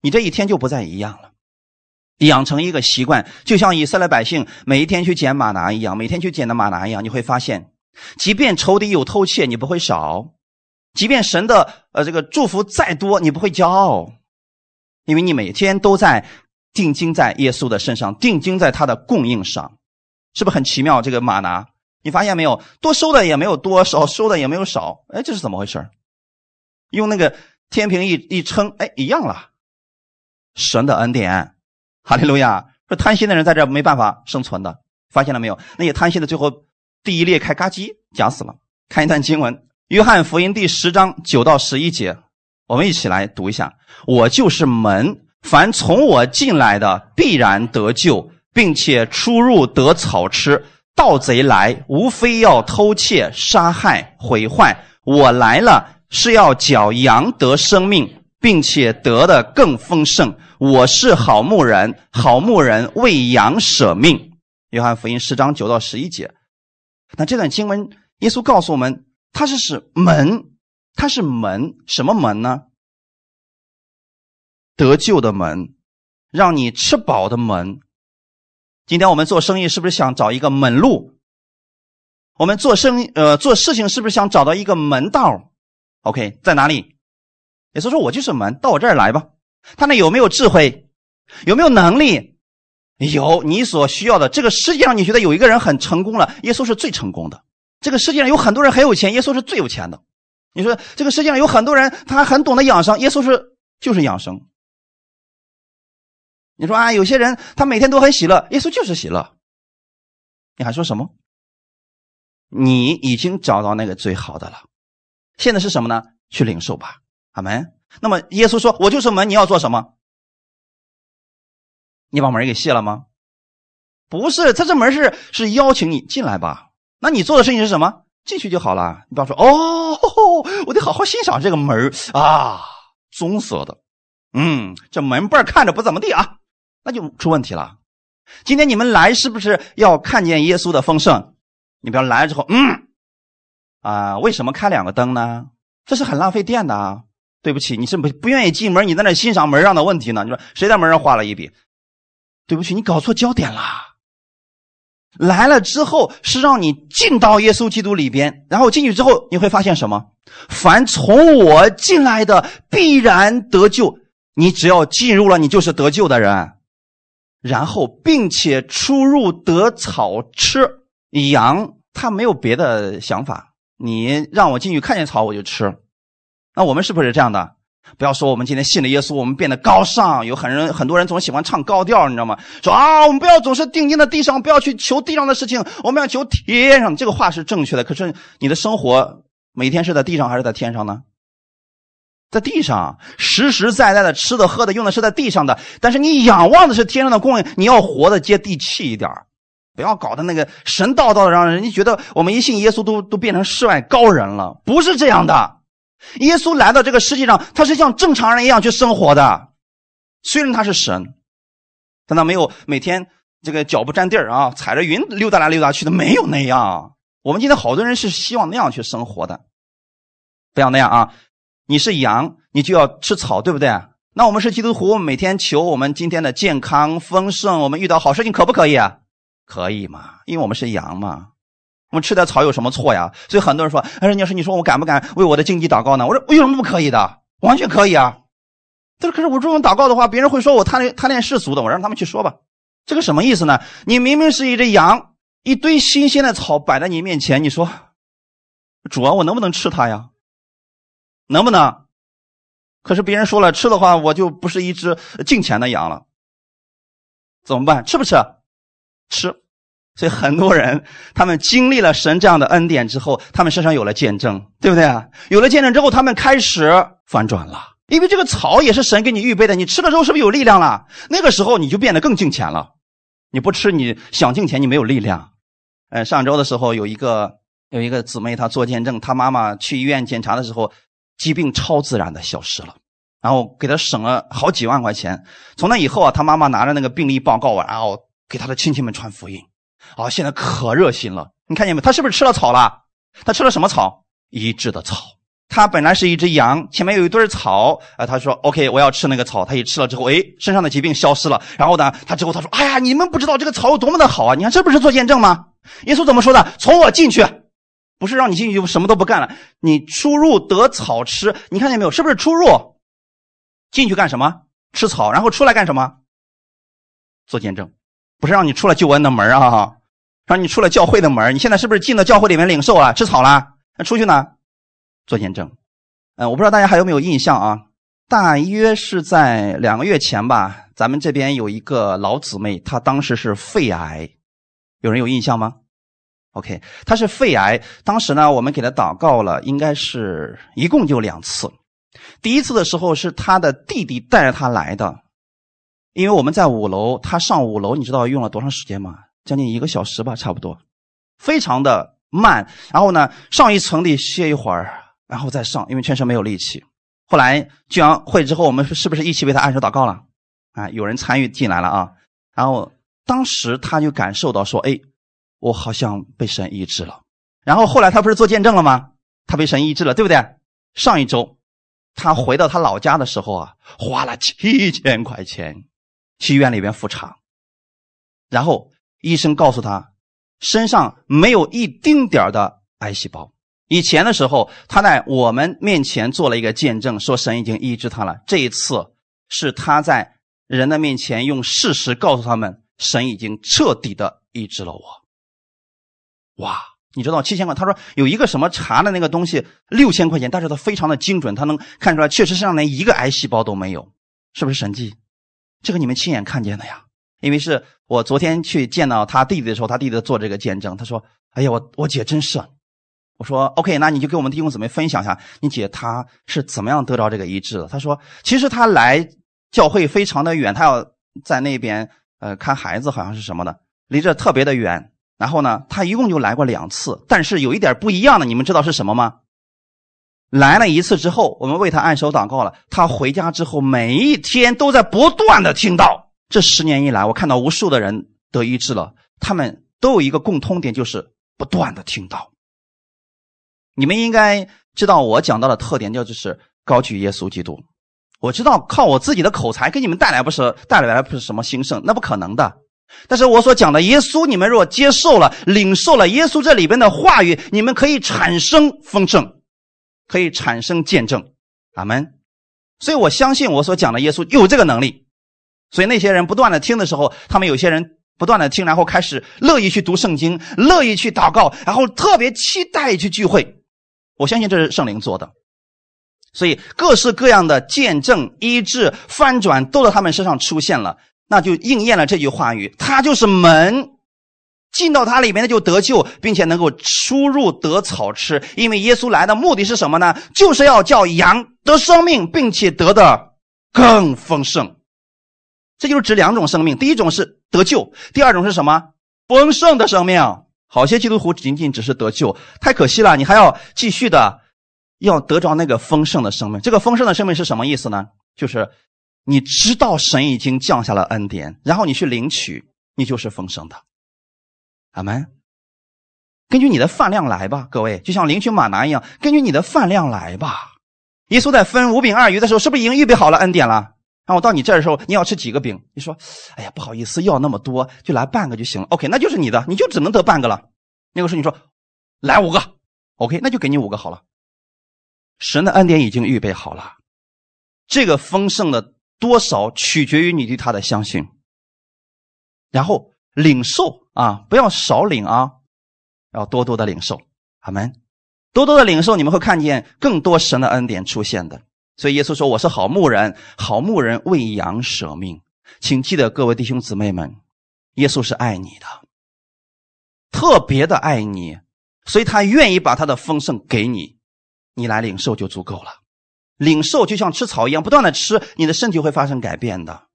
你这一天就不再一样了。养成一个习惯，就像以色列百姓每一天去捡马拿一样，每天去捡的马拿一样，你会发现，即便仇敌有偷窃，你不会少；即便神的呃这个祝福再多，你不会骄傲，因为你每天都在定睛在耶稣的身上，定睛在他的供应上，是不是很奇妙？这个马拿，你发现没有？多收的也没有多，少收的也没有少。哎，这是怎么回事？用那个。天平一一称，哎，一样了。神的恩典，哈利路亚！说贪心的人在这没办法生存的，发现了没有？那些贪心的最后第一裂开，嘎叽，夹死了。看一段经文，《约翰福音》第十章九到十一节，我们一起来读一下。我就是门，凡从我进来的必然得救，并且出入得草吃。盗贼来，无非要偷窃、杀害、毁坏。我来了。是要叫羊得生命，并且得的更丰盛。我是好牧人，好牧人为羊舍命。约翰福音十章九到十一节。那这段经文，耶稣告诉我们，他是使门，他是门，什么门呢？得救的门，让你吃饱的门。今天我们做生意是不是想找一个门路？我们做生意呃做事情是不是想找到一个门道？OK，在哪里？耶稣说：“我就是门，到我这儿来吧。”他那有没有智慧？有没有能力？有你所需要的。这个世界上，你觉得有一个人很成功了，耶稣是最成功的。这个世界上有很多人很有钱，耶稣是最有钱的。你说这个世界上有很多人，他很懂得养生，耶稣是就是养生。你说啊，有些人他每天都很喜乐，耶稣就是喜乐。你还说什么？你已经找到那个最好的了。现在是什么呢？去领受吧，阿门。那么耶稣说：“我就是门，你要做什么？你把门给卸了吗？不是，他这门是是邀请你进来吧？那你做的事情是什么？进去就好了。你不要说哦，我得好好欣赏这个门啊，棕色的，嗯，这门背看着不怎么地啊，那就出问题了。今天你们来是不是要看见耶稣的丰盛？你不要来了之后，嗯。”啊，为什么开两个灯呢？这是很浪费电的啊！对不起，你是不不愿意进门，你在那欣赏门上的问题呢？你说谁在门上画了一笔？对不起，你搞错焦点了。来了之后是让你进到耶稣基督里边，然后进去之后你会发现什么？凡从我进来的必然得救。你只要进入了，你就是得救的人。然后并且出入得草吃，羊它没有别的想法。你让我进去看见草我就吃，那我们是不是这样的？不要说我们今天信了耶稣，我们变得高尚。有很人很多人总喜欢唱高调，你知道吗？说啊，我们不要总是定睛在地上，不要去求地上的事情，我们要求天上。这个话是正确的，可是你的生活每天是在地上还是在天上呢？在地上，实实在在的吃的喝的用的是在地上的，但是你仰望的是天上的供应，你要活得接地气一点不要搞得那个神叨叨的，让人家觉得我们一信耶稣都都变成世外高人了。不是这样的，耶稣来到这个世界上，他是像正常人一样去生活的。虽然他是神，但他没有每天这个脚不沾地儿啊，踩着云溜达来溜达去的，没有那样。我们今天好多人是希望那样去生活的，不要那样啊！你是羊，你就要吃草，对不对？那我们是基督徒，每天求我们今天的健康丰盛，我们遇到好事情可不可以啊？可以嘛？因为我们是羊嘛，我们吃点草有什么错呀？所以很多人说：“哎，人家说你说我敢不敢为我的经济祷告呢？”我说：“我有什么不可以的？完全可以啊！”但是可是我这种祷告的话，别人会说我贪恋贪恋世俗的。我让他们去说吧。这个什么意思呢？你明明是一只羊，一堆新鲜的草摆在你面前，你说：“主啊，我能不能吃它呀？能不能？”可是别人说了，吃的话我就不是一只敬虔的羊了，怎么办？吃不吃？吃，所以很多人他们经历了神这样的恩典之后，他们身上有了见证，对不对啊？有了见证之后，他们开始反转了，因为这个草也是神给你预备的，你吃了之后是不是有力量了？那个时候你就变得更敬虔了。你不吃，你想敬虔，你没有力量。呃，上周的时候有一个有一个姊妹，她做见证，她妈妈去医院检查的时候，疾病超自然的消失了，然后给她省了好几万块钱。从那以后啊，她妈妈拿着那个病历报告啊，然后给她的亲戚们传福音。啊，现在可热心了，你看见没？他是不是吃了草了？他吃了什么草？医治的草。他本来是一只羊，前面有一堆草，啊，他说：“OK，我要吃那个草。”他一吃了之后，哎，身上的疾病消失了。然后呢，他之后他说：“哎呀，你们不知道这个草有多么的好啊！你看，这不是做见证吗？”耶稣怎么说的？从我进去，不是让你进去就什么都不干了，你出入得草吃。你看见没有？是不是出入？进去干什么？吃草，然后出来干什么？做见证。不是让你出来救恩的门啊，让你出了教会的门。你现在是不是进了教会里面领受了、吃草了？那出去呢？做见证。嗯，我不知道大家还有没有印象啊？大约是在两个月前吧，咱们这边有一个老姊妹，她当时是肺癌，有人有印象吗？OK，她是肺癌。当时呢，我们给她祷告了，应该是一共就两次。第一次的时候是她的弟弟带着她来的。因为我们在五楼，他上五楼，你知道用了多长时间吗？将近一个小时吧，差不多，非常的慢。然后呢，上一层得歇一会儿，然后再上，因为全身没有力气。后来聚完会之后，我们是不是一起为他按手祷告了？啊，有人参与进来了啊。然后当时他就感受到说：“哎，我好像被神医治了。”然后后来他不是做见证了吗？他被神医治了，对不对？上一周他回到他老家的时候啊，花了七千块钱。去医院里边复查，然后医生告诉他，身上没有一丁点的癌细胞。以前的时候，他在我们面前做了一个见证，说神已经医治他了。这一次是他在人的面前用事实告诉他们，神已经彻底的医治了我。哇，你知道七千块？他说有一个什么查的那个东西六千块钱，但是他非常的精准，他能看出来确实身上连一个癌细胞都没有，是不是神迹？这个你们亲眼看见的呀，因为是我昨天去见到他弟弟的时候，他弟弟做这个见证。他说：“哎呀，我我姐真是。”我说：“OK，那你就给我们弟兄姊妹分享一下，你姐她是怎么样得着这个医治的？”他说：“其实他来教会非常的远，他要在那边呃看孩子，好像是什么的，离这特别的远。然后呢，他一共就来过两次，但是有一点不一样的，你们知道是什么吗？”来了一次之后，我们为他按手祷告了。他回家之后，每一天都在不断的听到。这十年以来，我看到无数的人得医治了。他们都有一个共通点，就是不断的听到。你们应该知道我讲到的特点，就是高举耶稣基督。我知道靠我自己的口才给你们带来不是带来不是什么兴盛，那不可能的。但是我所讲的耶稣，你们若接受了、领受了耶稣这里边的话语，你们可以产生丰盛。可以产生见证，阿门。所以我相信我所讲的耶稣有这个能力。所以那些人不断的听的时候，他们有些人不断的听，然后开始乐意去读圣经，乐意去祷告，然后特别期待去聚会。我相信这是圣灵做的。所以各式各样的见证、医治、翻转都在他们身上出现了，那就应验了这句话语：他就是门。进到他里面的就得救，并且能够出入得草吃。因为耶稣来的目的是什么呢？就是要叫羊得生命，并且得的更丰盛。这就是指两种生命：第一种是得救，第二种是什么？丰盛的生命。好些基督徒仅仅只是得救，太可惜了。你还要继续的要得着那个丰盛的生命。这个丰盛的生命是什么意思呢？就是你知道神已经降下了恩典，然后你去领取，你就是丰盛的。阿门。根据你的饭量来吧，各位，就像领取马拿一样，根据你的饭量来吧。耶稣在分五饼二鱼的时候，是不是已经预备好了恩典了？然后到你这儿的时候，你要吃几个饼？你说，哎呀，不好意思，要那么多，就来半个就行了。OK，那就是你的，你就只能得半个了。那个时候你说，来五个，OK，那就给你五个好了。神的恩典已经预备好了，这个丰盛的多少取决于你对他的相信。然后。领受啊，不要少领啊，要多多的领受，阿门。多多的领受，你们会看见更多神的恩典出现的。所以耶稣说：“我是好牧人，好牧人为羊舍命。”请记得，各位弟兄姊妹们，耶稣是爱你的。特别的爱你，所以他愿意把他的丰盛给你，你来领受就足够了。领受就像吃草一样，不断的吃，你的身体会发生改变的。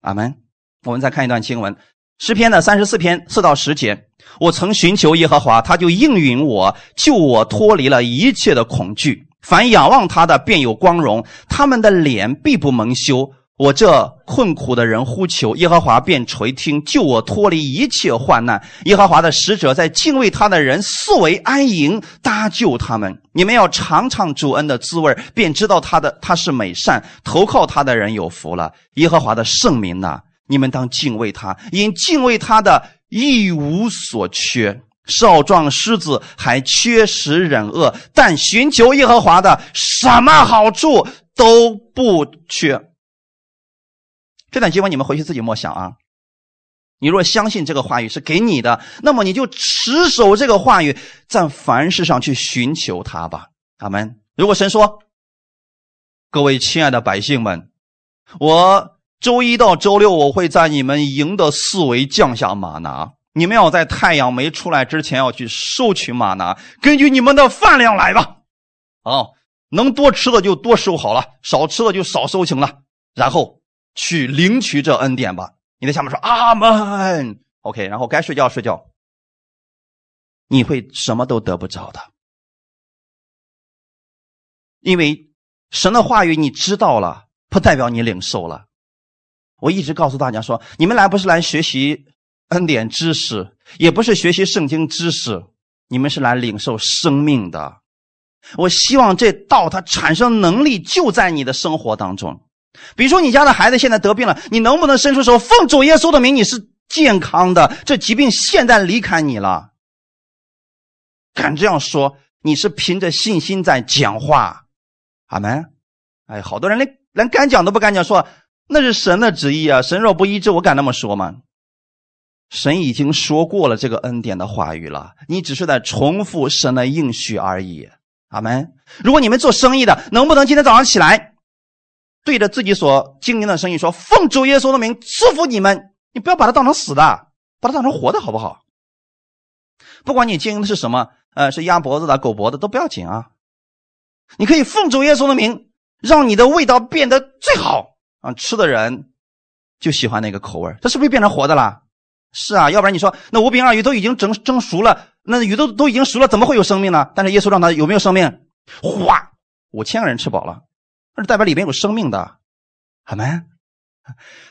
阿门。我们再看一段经文，诗篇的三十四篇四到十节：我曾寻求耶和华，他就应允我，救我脱离了一切的恐惧。凡仰望他的，便有光荣，他们的脸必不蒙羞。我这困苦的人呼求耶和华，便垂听，救我脱离一切患难。耶和华的使者在敬畏他的人四围安营，搭救他们。你们要尝尝主恩的滋味，便知道他的他是美善。投靠他的人有福了。耶和华的圣名呐，你们当敬畏他，因敬畏他的一无所缺。少壮狮子还缺食忍饿，但寻求耶和华的，什么好处都不缺。这段经文你们回去自己默想啊！你若相信这个话语是给你的，那么你就持守这个话语，在凡事上去寻求他吧。阿门。如果神说：“各位亲爱的百姓们，我周一到周六我会在你们营的四围降下马拿，你们要在太阳没出来之前要去收取马拿，根据你们的饭量来吧。哦，能多吃的就多收好了，少吃的就少收行了。然后。”去领取这恩典吧！你在下面说阿门，OK，然后该睡觉睡觉。你会什么都得不着的，因为神的话语你知道了，不代表你领受了。我一直告诉大家说，你们来不是来学习恩典知识，也不是学习圣经知识，你们是来领受生命的。我希望这道它产生能力就在你的生活当中。比如说，你家的孩子现在得病了，你能不能伸出手，奉主耶稣的名，你是健康的，这疾病现在离开你了？敢这样说，你是凭着信心在讲话，阿门。哎，好多人连连敢讲都不敢讲，说那是神的旨意啊，神若不医治，我敢那么说吗？神已经说过了这个恩典的话语了，你只是在重复神的应许而已，阿门。如果你们做生意的，能不能今天早上起来？对着自己所经营的生意说：“奉主耶稣的名祝福你们，你不要把它当成死的，把它当成活的，好不好？不管你经营的是什么，呃，是鸭脖子的、狗脖子都不要紧啊。你可以奉主耶稣的名，让你的味道变得最好啊，吃的人就喜欢那个口味它是不是变成活的了？是啊，要不然你说那五饼二鱼都已经蒸蒸熟了，那鱼都都已经熟了，怎么会有生命呢？但是耶稣让他有没有生命？哗，五千个人吃饱了。”是代表里面有生命的，好吗？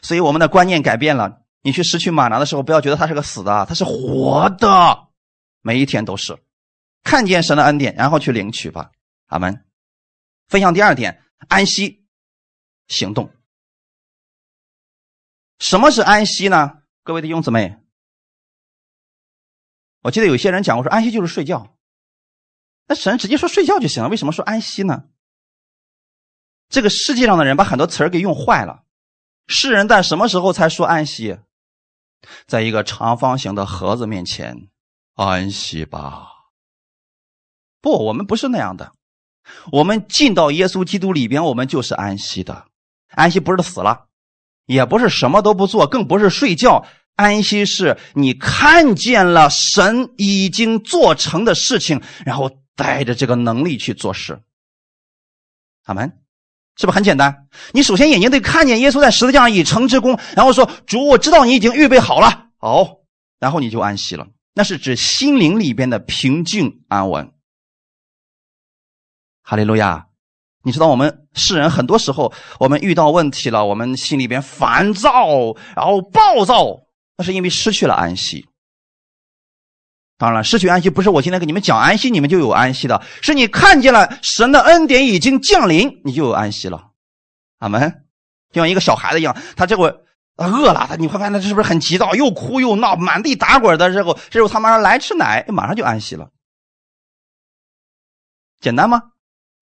所以我们的观念改变了。你去拾取玛拿的时候，不要觉得它是个死的，它是活的，每一天都是。看见神的恩典，然后去领取吧。阿门。分享第二点，安息行动。什么是安息呢？各位弟兄姊妹，我记得有些人讲过说，安息就是睡觉。那神直接说睡觉就行了，为什么说安息呢？这个世界上的人把很多词儿给用坏了。世人在什么时候才说安息？在一个长方形的盒子面前安息吧。不，我们不是那样的。我们进到耶稣基督里边，我们就是安息的。安息不是死了，也不是什么都不做，更不是睡觉。安息是你看见了神已经做成的事情，然后带着这个能力去做事。阿门。是不是很简单？你首先眼睛得看见耶稣在十字架上已成之功，然后说：“主，我知道你已经预备好了。”好，然后你就安息了。那是指心灵里边的平静安稳。哈利路亚！你知道我们世人很多时候，我们遇到问题了，我们心里边烦躁，然后暴躁，那是因为失去了安息。当然了，失去安息不是我今天给你们讲安息，你们就有安息的，是你看见了神的恩典已经降临，你就有安息了。阿门。就像一个小孩子一样，他这会饿了，他你会发现他是不是很急躁，又哭又闹，满地打滚的时候，这时候他妈来吃奶，马上就安息了。简单吗？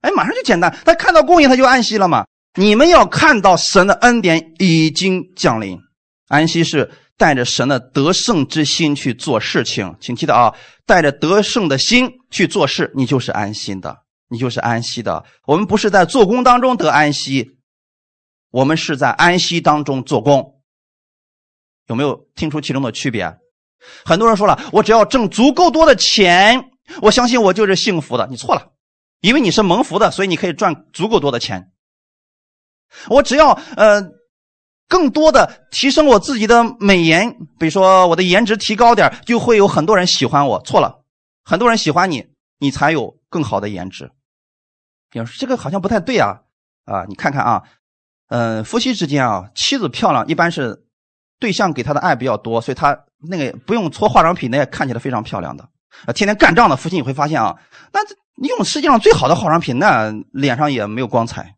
哎，马上就简单。他看到供应，他就安息了嘛。你们要看到神的恩典已经降临，安息是。带着神的得胜之心去做事情，请记得啊，带着得胜的心去做事，你就是安心的，你就是安息的。我们不是在做工当中得安息，我们是在安息当中做工。有没有听出其中的区别？很多人说了，我只要挣足够多的钱，我相信我就是幸福的。你错了，因为你是蒙福的，所以你可以赚足够多的钱。我只要呃，更多的提升我自己的美颜，比如说我的颜值提高点，就会有很多人喜欢我。错了，很多人喜欢你，你才有更好的颜值。比如说这个好像不太对啊啊！你看看啊，嗯，夫妻之间啊，妻子漂亮一般是对象给她的爱比较多，所以她那个不用搓化妆品，那也看起来非常漂亮的。啊，天天干仗的夫妻你会发现啊，那你用世界上最好的化妆品，那脸上也没有光彩。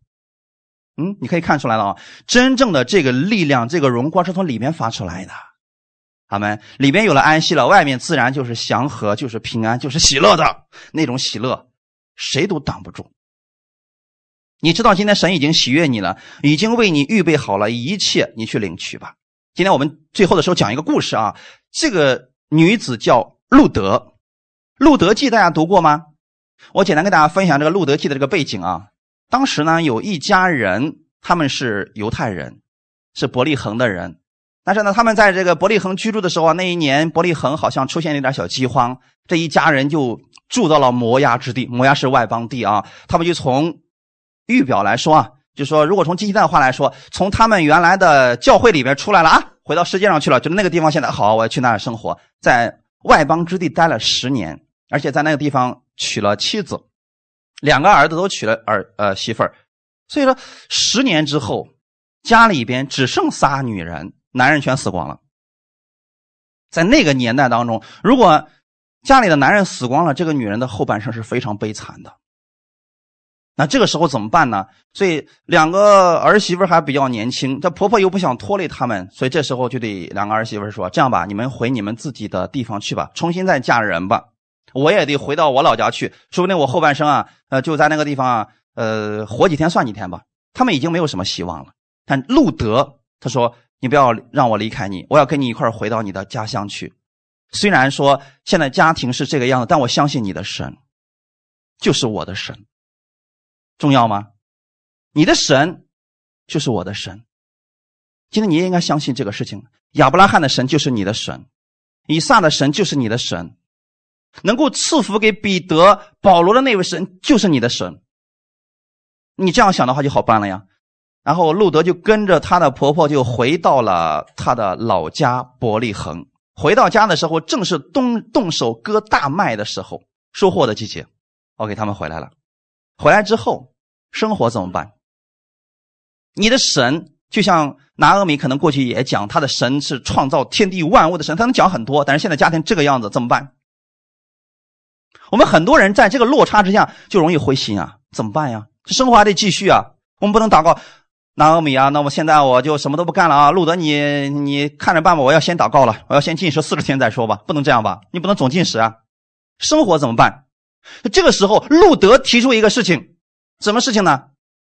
嗯，你可以看出来了啊，真正的这个力量、这个荣光是从里面发出来的。他们里边有了安息了，外面自然就是祥和，就是平安，就是喜乐的那种喜乐，谁都挡不住。你知道今天神已经喜悦你了，已经为你预备好了一切，你去领取吧。今天我们最后的时候讲一个故事啊，这个女子叫路德，《路德记》大家读过吗？我简单跟大家分享这个《路德记》的这个背景啊。当时呢，有一家人，他们是犹太人，是伯利恒的人。但是呢，他们在这个伯利恒居住的时候啊，那一年伯利恒好像出现了一点小饥荒，这一家人就住到了摩押之地。摩押是外邦地啊，他们就从预表来说啊，就说如果从基督的话来说，从他们原来的教会里面出来了啊，回到世界上去了，就是那个地方现在好，我要去那里生活，在外邦之地待了十年，而且在那个地方娶了妻子。两个儿子都娶了儿呃媳妇儿，所以说十年之后，家里边只剩仨女人，男人全死光了。在那个年代当中，如果家里的男人死光了，这个女人的后半生是非常悲惨的。那这个时候怎么办呢？所以两个儿媳妇还比较年轻，这婆婆又不想拖累他们，所以这时候就得两个儿媳妇说：“这样吧，你们回你们自己的地方去吧，重新再嫁人吧。”我也得回到我老家去，说不定我后半生啊，呃，就在那个地方啊，呃，活几天算几天吧。他们已经没有什么希望了。但路德他说：“你不要让我离开你，我要跟你一块回到你的家乡去。虽然说现在家庭是这个样子，但我相信你的神就是我的神。重要吗？你的神就是我的神。今天你也应该相信这个事情。亚伯拉罕的神就是你的神，以撒的神就是你的神。”能够赐福给彼得、保罗的那位神就是你的神。你这样想的话就好办了呀。然后路德就跟着她的婆婆就回到了她的老家伯利恒。回到家的时候，正是动动手割大麦的时候，收获的季节。OK，他们回来了。回来之后，生活怎么办？你的神就像拿俄米可能过去也讲，他的神是创造天地万物的神，他能讲很多。但是现在家庭这个样子怎么办？我们很多人在这个落差之下就容易灰心啊，怎么办呀？这生活还得继续啊，我们不能祷告，拿俄米啊，那我现在我就什么都不干了啊。路德，你你看着办吧，我要先祷告了，我要先禁食四十天再说吧，不能这样吧？你不能总禁食啊。生活怎么办？这个时候，路德提出一个事情，什么事情呢？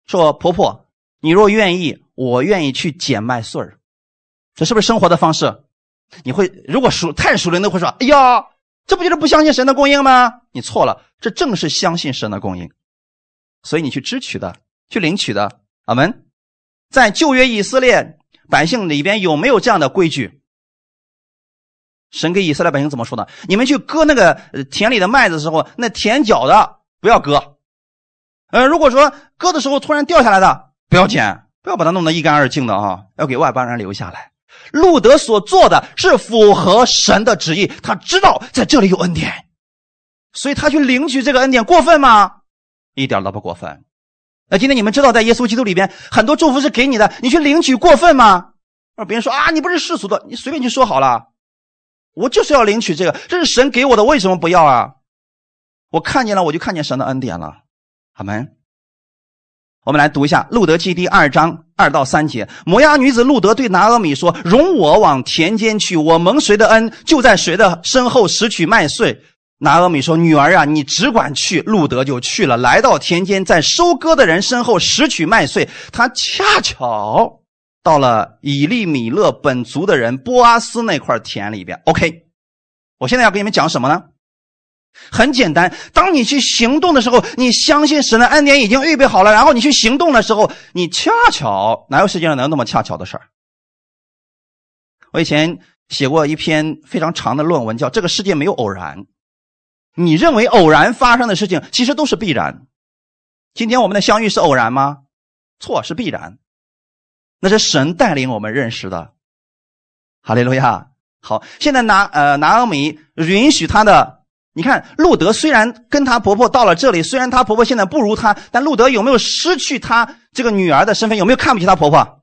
说婆婆，你若愿意，我愿意去捡麦穗儿，这是不是生活的方式？你会如果熟太熟人都会说，哎呀。这不就是不相信神的供应吗？你错了，这正是相信神的供应，所以你去支取的，去领取的。阿门。在旧约以色列百姓里边有没有这样的规矩？神给以色列百姓怎么说的？你们去割那个田里的麦子的时候，那田角的不要割。呃，如果说割的时候突然掉下来的，不要捡，不要把它弄得一干二净的啊，要给外邦人留下来。路德所做的是符合神的旨意，他知道在这里有恩典，所以他去领取这个恩典，过分吗？一点都不过分。那今天你们知道，在耶稣基督里边，很多祝福是给你的，你去领取过分吗？让别人说啊，你不是世俗的，你随便去说好了。我就是要领取这个，这是神给我的，为什么不要啊？我看见了，我就看见神的恩典了。阿门。我们来读一下《路德记》第二章二到三节。摩押女子路德对拿阿米说：“容我往田间去，我蒙谁的恩，就在谁的身后拾取麦穗。”拿阿米说：“女儿啊，你只管去。”路德就去了，来到田间，在收割的人身后拾取麦穗。他恰巧到了以利米勒本族的人波阿斯那块田里边。OK，我现在要给你们讲什么呢？很简单，当你去行动的时候，你相信神的恩典已经预备好了，然后你去行动的时候，你恰巧哪有世界上能那么恰巧的事儿？我以前写过一篇非常长的论文，叫《这个世界没有偶然》。你认为偶然发生的事情，其实都是必然。今天我们的相遇是偶然吗？错，是必然。那是神带领我们认识的。哈利路亚。好，现在拿呃拿俄米允许他的，你看路德虽然跟他婆婆到了这里，虽然他婆婆现在不如他，但路德有没有失去他这个女儿的身份？有没有看不起他婆婆？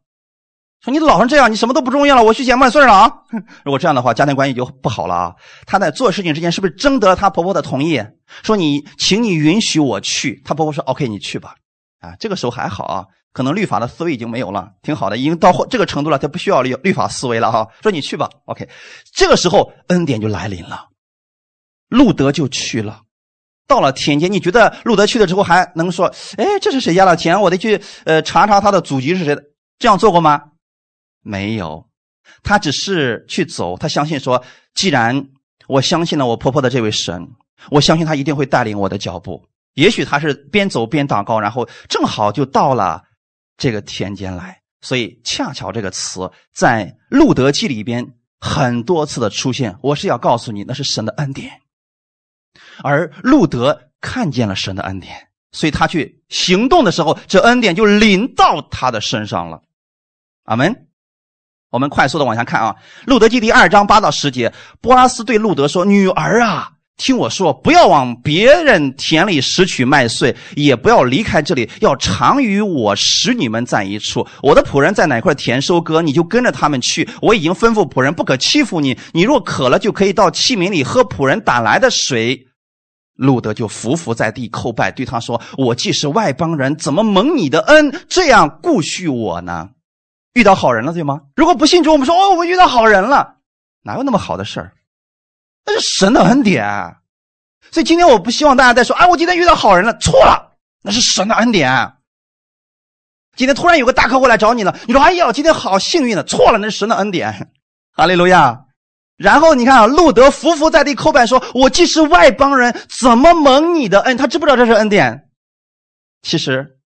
说你老成这样，你什么都不重要了，我去捡麦穗了啊！如果这样的话，家庭关系就不好了啊。他在做事情之前是不是征得了他婆婆的同意？说你，请你允许我去。他婆婆说 OK，你去吧。啊，这个时候还好啊。可能律法的思维已经没有了，挺好的，已经到这个程度了，他不需要律律法思维了哈。说你去吧，OK。这个时候恩典就来临了，路德就去了，到了田间。你觉得路德去了之后还能说，哎，这是谁家的田？我得去呃查查他的祖籍是谁的？这样做过吗？没有，他只是去走，他相信说，既然我相信了我婆婆的这位神，我相信他一定会带领我的脚步。也许他是边走边祷告，然后正好就到了。这个田间来，所以恰巧这个词在《路德记》里边很多次的出现。我是要告诉你，那是神的恩典，而路德看见了神的恩典，所以他去行动的时候，这恩典就临到他的身上了。阿门。我们快速的往下看啊，《路德记》第二章八到十节，波拉斯对路德说：“女儿啊。”听我说，不要往别人田里拾取麦穗，也不要离开这里，要常与我使女们在一处。我的仆人在哪块田收割，你就跟着他们去。我已经吩咐仆人不可欺负你。你若渴了，就可以到器皿里喝仆人打来的水。路德就伏伏在地叩拜，对他说：“我既是外邦人，怎么蒙你的恩，这样顾恤我呢？遇到好人了，对吗？如果不信主，我们说哦，我们遇到好人了，哪有那么好的事儿？”那是神的恩典，所以今天我不希望大家再说：“啊，我今天遇到好人了。”错了，那是神的恩典。今天突然有个大客户来找你了，你说：“哎呀，今天好幸运的。”错了，那是神的恩典。哈利路亚。然后你看啊，路德伏伏在地叩拜，说：“我既是外邦人，怎么蒙你的恩？”他知不知道这是恩典？其实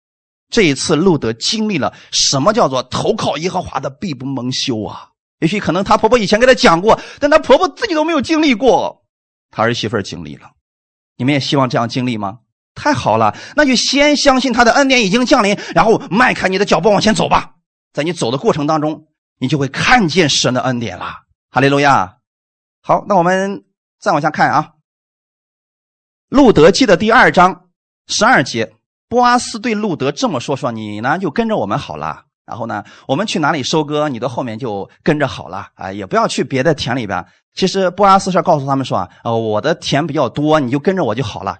这一次路德经历了什么叫做投靠耶和华的必不蒙羞啊！也许可能她婆婆以前跟她讲过，但她婆婆自己都没有经历过，她儿媳妇经历了。你们也希望这样经历吗？太好了，那就先相信他的恩典已经降临，然后迈开你的脚步往前走吧。在你走的过程当中，你就会看见神的恩典了。哈利路亚。好，那我们再往下看啊，《路德记》的第二章十二节，波阿斯对路德这么说：“说你呢，就跟着我们好了。”然后呢，我们去哪里收割，你的后面就跟着好了啊，也不要去别的田里边。其实波阿斯是告诉他们说啊，呃，我的田比较多，你就跟着我就好了。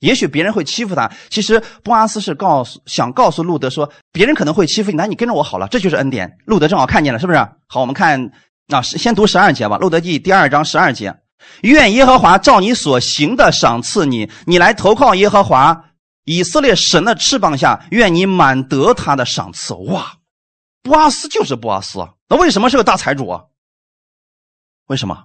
也许别人会欺负他，其实波阿斯是告诉想告诉路德说，别人可能会欺负你，那你跟着我好了，这就是恩典。路德正好看见了，是不是？好，我们看啊，先读十二节吧，《路德记》第二章十二节，愿耶和华照你所行的赏赐你，你来投靠耶和华。以色列神的翅膀下，愿你满得他的赏赐。哇，布阿斯就是布阿斯，那为什么是个大财主啊？为什么？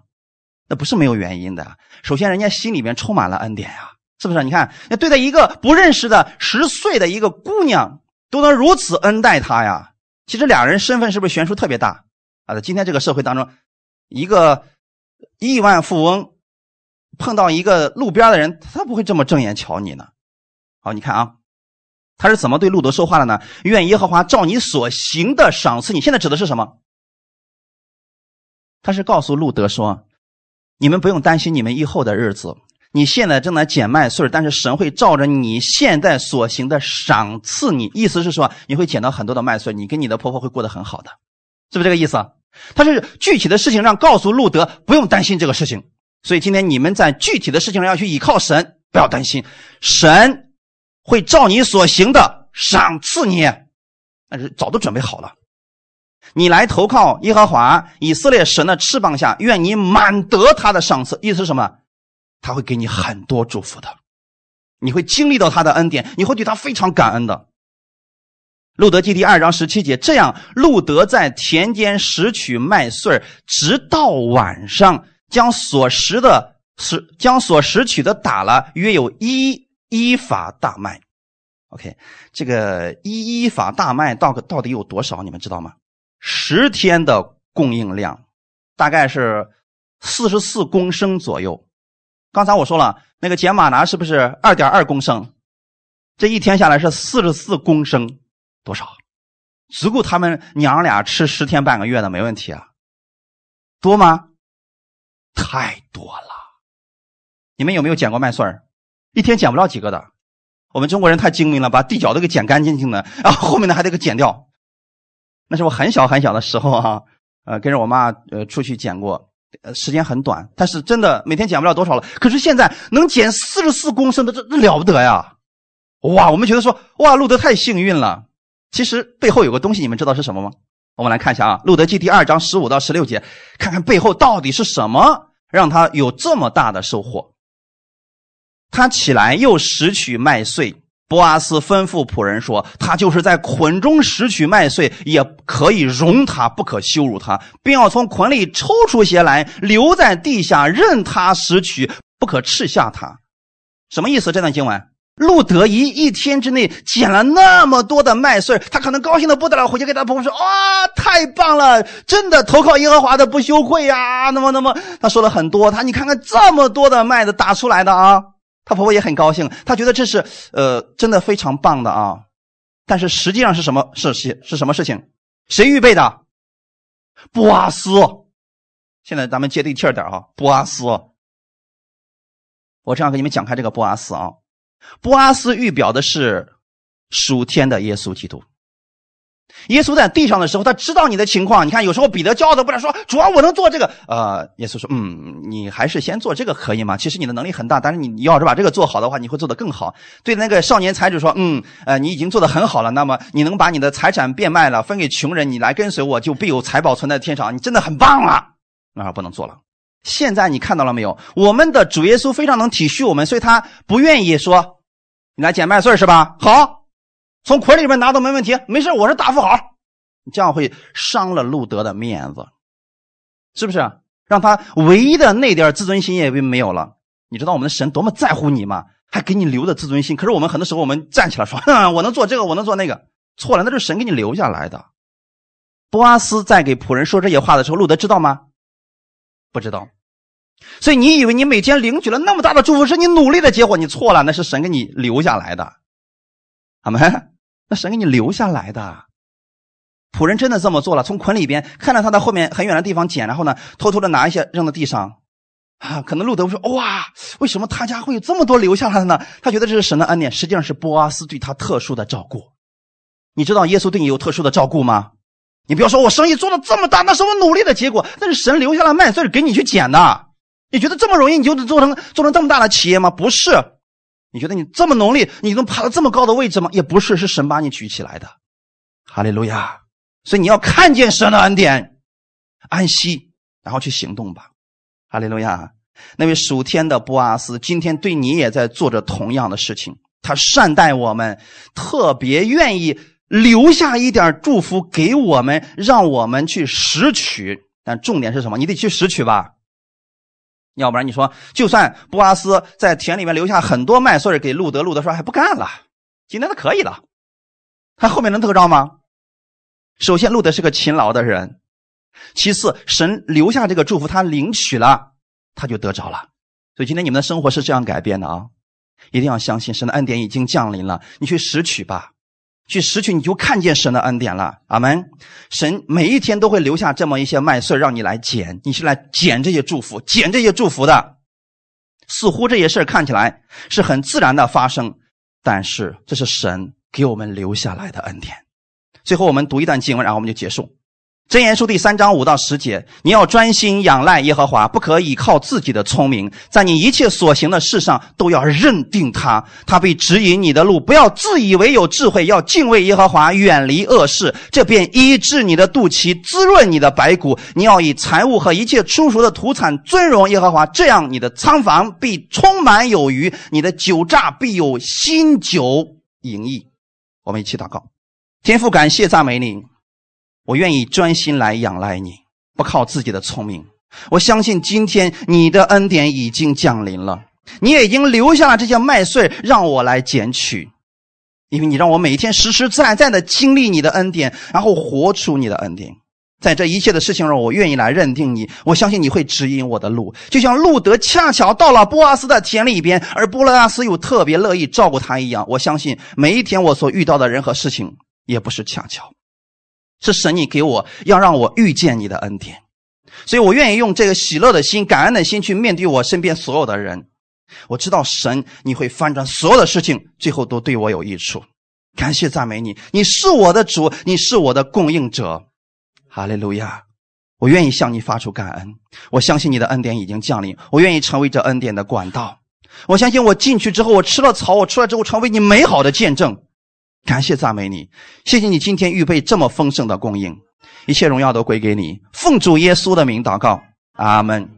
那不是没有原因的。首先，人家心里面充满了恩典呀，是不是？你看，那对待一个不认识的十岁的一个姑娘，都能如此恩待她呀。其实俩人身份是不是悬殊特别大啊？在今天这个社会当中，一个亿万富翁碰到一个路边的人，他不会这么正眼瞧你呢。好，你看啊，他是怎么对路德说话的呢？愿耶和华照你所行的赏赐你。现在指的是什么？他是告诉路德说：“你们不用担心你们以后的日子。你现在正在捡麦穗但是神会照着你现在所行的赏赐你。意思是说，你会捡到很多的麦穗，你跟你的婆婆会过得很好的，是不是这个意思？他是具体的事情让告诉路德不用担心这个事情。所以今天你们在具体的事情上要去依靠神，不要担心神。”会照你所行的赏赐你，那是早都准备好了。你来投靠耶和华以色列神的翅膀下，愿你满得他的赏赐。意思是什么？他会给你很多祝福的，你会经历到他的恩典，你会对他非常感恩的。路德记第二章十七节，这样路德在田间拾取麦穗直到晚上，将所拾的拾将所拾取的打了，约有一。一法大麦，OK，这个一一法大麦到到底有多少？你们知道吗？十天的供应量，大概是四十四公升左右。刚才我说了，那个捡马拿是不是二点二公升？这一天下来是四十四公升，多少？足够他们娘俩吃十天半个月的，没问题啊。多吗？太多了。你们有没有捡过麦穗儿？一天捡不了几个的。我们中国人太精明了，把地脚都给捡干净净的，然后后面的还得给捡掉。那是我很小很小的时候啊，呃，跟着我妈呃出去捡过，呃，时间很短，但是真的每天捡不了多少了。可是现在能捡四十四公升的，这这了不得呀！哇，我们觉得说哇，路德太幸运了。其实背后有个东西，你们知道是什么吗？我们来看一下啊，《路德记》第二章十五到十六节，看看背后到底是什么让他有这么大的收获。他起来又拾取麦穗。波阿斯吩咐仆人说：“他就是在捆中拾取麦穗，也可以容他，不可羞辱他，并要从捆里抽出些来，留在地下，任他拾取，不可斥下他。”什么意思？这段经文，路德一一天之内捡了那么多的麦穗，他可能高兴的不得了，回去给他婆婆说：“哇，太棒了，真的投靠耶和华的不羞愧呀！”那么，那么他说了很多，他你看看这么多的麦子打出来的啊。她婆婆也很高兴，她觉得这是呃真的非常棒的啊，但是实际上是什么是是是什么事情？谁预备的？布阿斯。现在咱们接地气点啊，布阿斯。我这样给你们讲开这个布阿斯啊，波阿斯预表的是属天的耶稣基督。耶稣在地上的时候，他知道你的情况。你看，有时候彼得骄傲的不敢说：“主啊，我能做这个。”呃，耶稣说：“嗯，你还是先做这个可以吗？其实你的能力很大，但是你要是把这个做好的话，你会做得更好。”对那个少年财主说：“嗯，呃，你已经做得很好了。那么你能把你的财产变卖了，分给穷人，你来跟随我，就必有财宝存在天上。你真的很棒啊！”那不能做了。现在你看到了没有？我们的主耶稣非常能体恤我们，所以他不愿意说：“你来捡麦穗是吧？好。”从捆里面拿都没问题，没事，我是大富豪，这样会伤了路德的面子，是不是？让他唯一的那点自尊心也被没有了。你知道我们的神多么在乎你吗？还给你留的自尊心。可是我们很多时候，我们站起来说：“我能做这个，我能做那个。”错了，那是神给你留下来的。波阿斯在给仆人说这些话的时候，路德知道吗？不知道。所以你以为你每天领取了那么大的祝福是你努力的结果？你错了，那是神给你留下来的。阿门。那神给你留下来的仆人真的这么做了，从捆里边看到他在后面很远的地方捡，然后呢，偷偷的拿一些扔到地上，啊，可能路德说：“哇，为什么他家会有这么多留下来的呢？”他觉得这是神的恩典，实际上是波阿斯对他特殊的照顾。你知道耶稣对你有特殊的照顾吗？你不要说我生意做的这么大，那是我努力的结果，那是神留下来麦穗给你去捡的。你觉得这么容易你就做成做成这么大的企业吗？不是。你觉得你这么努力，你能爬到这么高的位置吗？也不是，是神把你举起来的，哈利路亚！所以你要看见神的恩典，安息，然后去行动吧，哈利路亚！那位属天的波阿斯今天对你也在做着同样的事情，他善待我们，特别愿意留下一点祝福给我们，让我们去拾取。但重点是什么？你得去拾取吧。要不然你说，就算布阿斯在田里面留下很多麦穗给路德，路德说还不干了，今天的可以了，他后面能得着吗？首先，路德是个勤劳的人；其次，神留下这个祝福，他领取了，他就得着了。所以今天你们的生活是这样改变的啊！一定要相信神的恩典已经降临了，你去拾取吧。去拾取，你就看见神的恩典了。阿门。神每一天都会留下这么一些麦穗，让你来捡。你是来捡这些祝福，捡这些祝福的。似乎这些事看起来是很自然的发生，但是这是神给我们留下来的恩典。最后，我们读一段经文，然后我们就结束。箴言书第三章五到十节，你要专心仰赖耶和华，不可倚靠自己的聪明，在你一切所行的事上都要认定他，他必指引你的路。不要自以为有智慧，要敬畏耶和华，远离恶事，这便医治你的肚脐，滋润你的白骨。你要以财物和一切出熟的土产尊荣耶和华，这样你的仓房必充满有余，你的酒榨必有新酒盈溢。我们一起祷告，天父，感谢赞美你。我愿意专心来仰赖你，不靠自己的聪明。我相信今天你的恩典已经降临了，你也已经留下了这些麦穗让我来捡取，因为你让我每天实实在在的经历你的恩典，然后活出你的恩典。在这一切的事情上，我愿意来认定你。我相信你会指引我的路，就像路德恰巧到了波阿斯的田里边，而波阿斯又特别乐意照顾他一样。我相信每一天我所遇到的人和事情，也不是恰巧，是神你给我要让我遇见你的恩典。所以我愿意用这个喜乐的心、感恩的心去面对我身边所有的人。我知道神你会翻转所有的事情，最后都对我有益处。感谢赞美你，你是我的主，你是我的供应者。哈利路亚！我愿意向你发出感恩。我相信你的恩典已经降临。我愿意成为这恩典的管道。我相信我进去之后，我吃了草，我出来之后成为你美好的见证。感谢赞美你，谢谢你今天预备这么丰盛的供应，一切荣耀都归给你。奉主耶稣的名祷告，阿门。